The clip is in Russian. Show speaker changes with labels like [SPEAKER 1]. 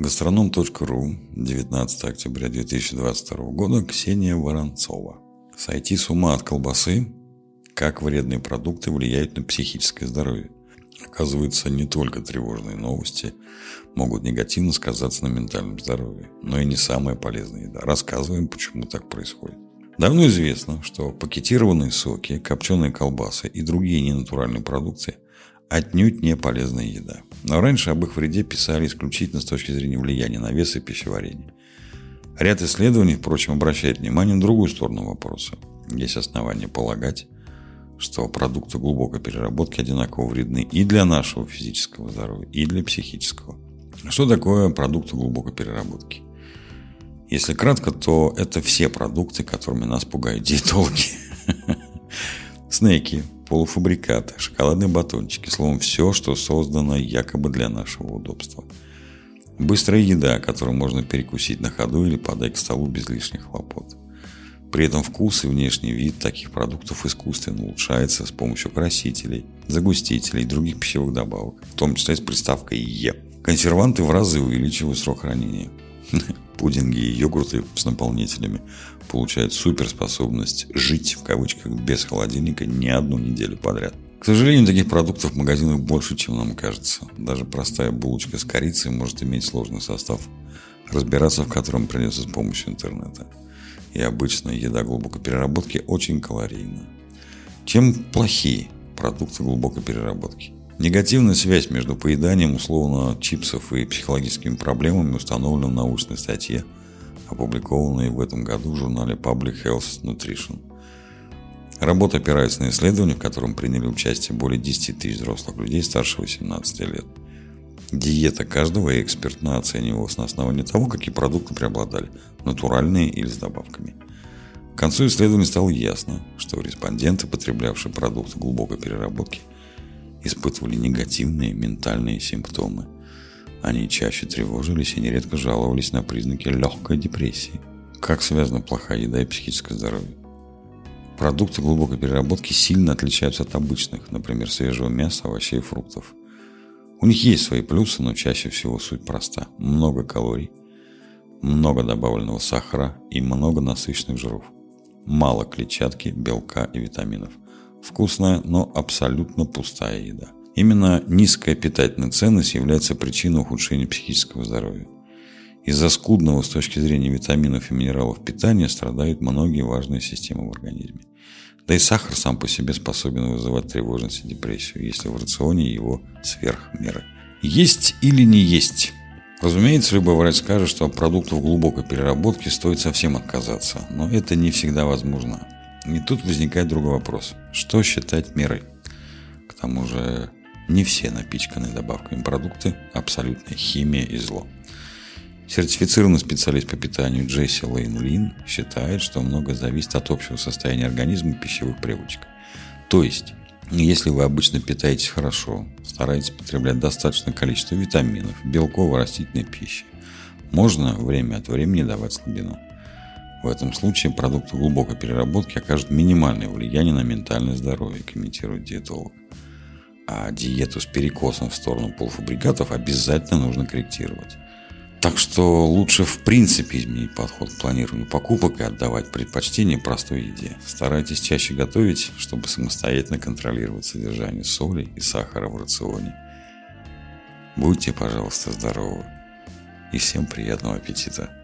[SPEAKER 1] Гастроном.ру, 19 октября 2022 года, Ксения Воронцова. Сойти с ума от колбасы, как вредные продукты влияют на психическое здоровье. Оказывается, не только тревожные новости могут негативно сказаться на ментальном здоровье, но и не самая полезная еда. Рассказываем, почему так происходит. Давно известно, что пакетированные соки, копченые колбасы и другие ненатуральные продукты отнюдь не полезная еда. Но раньше об их вреде писали исключительно с точки зрения влияния на вес и пищеварение. Ряд исследований, впрочем, обращает внимание на другую сторону вопроса. Есть основания полагать, что продукты глубокой переработки одинаково вредны и для нашего физического здоровья, и для психического. Что такое продукты глубокой переработки? Если кратко, то это все продукты, которыми нас пугают диетологи. Снеки, полуфабрикаты, шоколадные батончики, словом, все, что создано якобы для нашего удобства. Быстрая еда, которую можно перекусить на ходу или подать к столу без лишних хлопот. При этом вкус и внешний вид таких продуктов искусственно улучшается с помощью красителей, загустителей и других пищевых добавок, в том числе с приставкой «Е». Консерванты в разы увеличивают срок хранения. Пудинги и йогурты с наполнителями получают суперспособность жить, в кавычках, без холодильника не одну неделю подряд. К сожалению, таких продуктов в магазинах больше, чем нам кажется. Даже простая булочка с корицей может иметь сложный состав, разбираться в котором придется с помощью интернета. И обычная еда глубокой переработки очень калорийна. Чем плохие продукты глубокой переработки? Негативная связь между поеданием условно чипсов и психологическими проблемами установлена в научной статье – опубликованные в этом году в журнале Public Health Nutrition. Работа опирается на исследование, в котором приняли участие более 10 тысяч взрослых людей старше 18 лет. Диета каждого экспертно оценивалась на основании того, какие продукты преобладали – натуральные или с добавками. К концу исследования стало ясно, что респонденты, потреблявшие продукты глубокой переработки, испытывали негативные ментальные симптомы – они чаще тревожились и нередко жаловались на признаки легкой депрессии. Как связана плохая еда и психическое здоровье? Продукты глубокой переработки сильно отличаются от обычных, например, свежего мяса, овощей и фруктов. У них есть свои плюсы, но чаще всего суть проста. Много калорий, много добавленного сахара и много насыщенных жиров. Мало клетчатки, белка и витаминов. Вкусная, но абсолютно пустая еда – Именно низкая питательная ценность является причиной ухудшения психического здоровья. Из-за скудного с точки зрения витаминов и минералов питания страдают многие важные системы в организме. Да и сахар сам по себе способен вызывать тревожность и депрессию, если в рационе его сверх меры. Есть или не есть? Разумеется, любой врач скажет, что от продуктов глубокой переработки стоит совсем отказаться, но это не всегда возможно. И тут возникает другой вопрос. Что считать мерой? К тому же не все напичканные добавками продукты – абсолютная химия и зло. Сертифицированный специалист по питанию Джесси Лейн Лин считает, что многое зависит от общего состояния организма и пищевых привычек. То есть, если вы обычно питаетесь хорошо, стараетесь потреблять достаточное количество витаминов, белков и растительной пищи, можно время от времени давать слабину. В этом случае продукты глубокой переработки окажут минимальное влияние на ментальное здоровье, комментирует диетолог а диету с перекосом в сторону полуфабрикатов обязательно нужно корректировать. Так что лучше в принципе изменить подход к планированию покупок и отдавать предпочтение простой еде. Старайтесь чаще готовить, чтобы самостоятельно контролировать содержание соли и сахара в рационе. Будьте, пожалуйста, здоровы. И всем приятного аппетита.